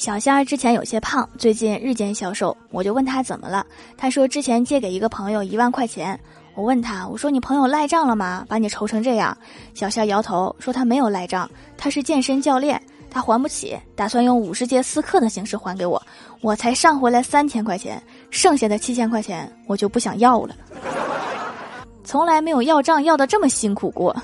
小仙儿之前有些胖最近日渐消瘦我就问他怎么了他说之前借给一个朋友一万块钱。我问他我说你朋友赖账了吗？把你愁成这样。小仙儿摇头说他没有赖账他是健身教练他还不起打算用五十节私课的形式还给我。我才上回来三千块钱剩下的七千块钱我就不想要了。从来没有要账要的这么辛苦过。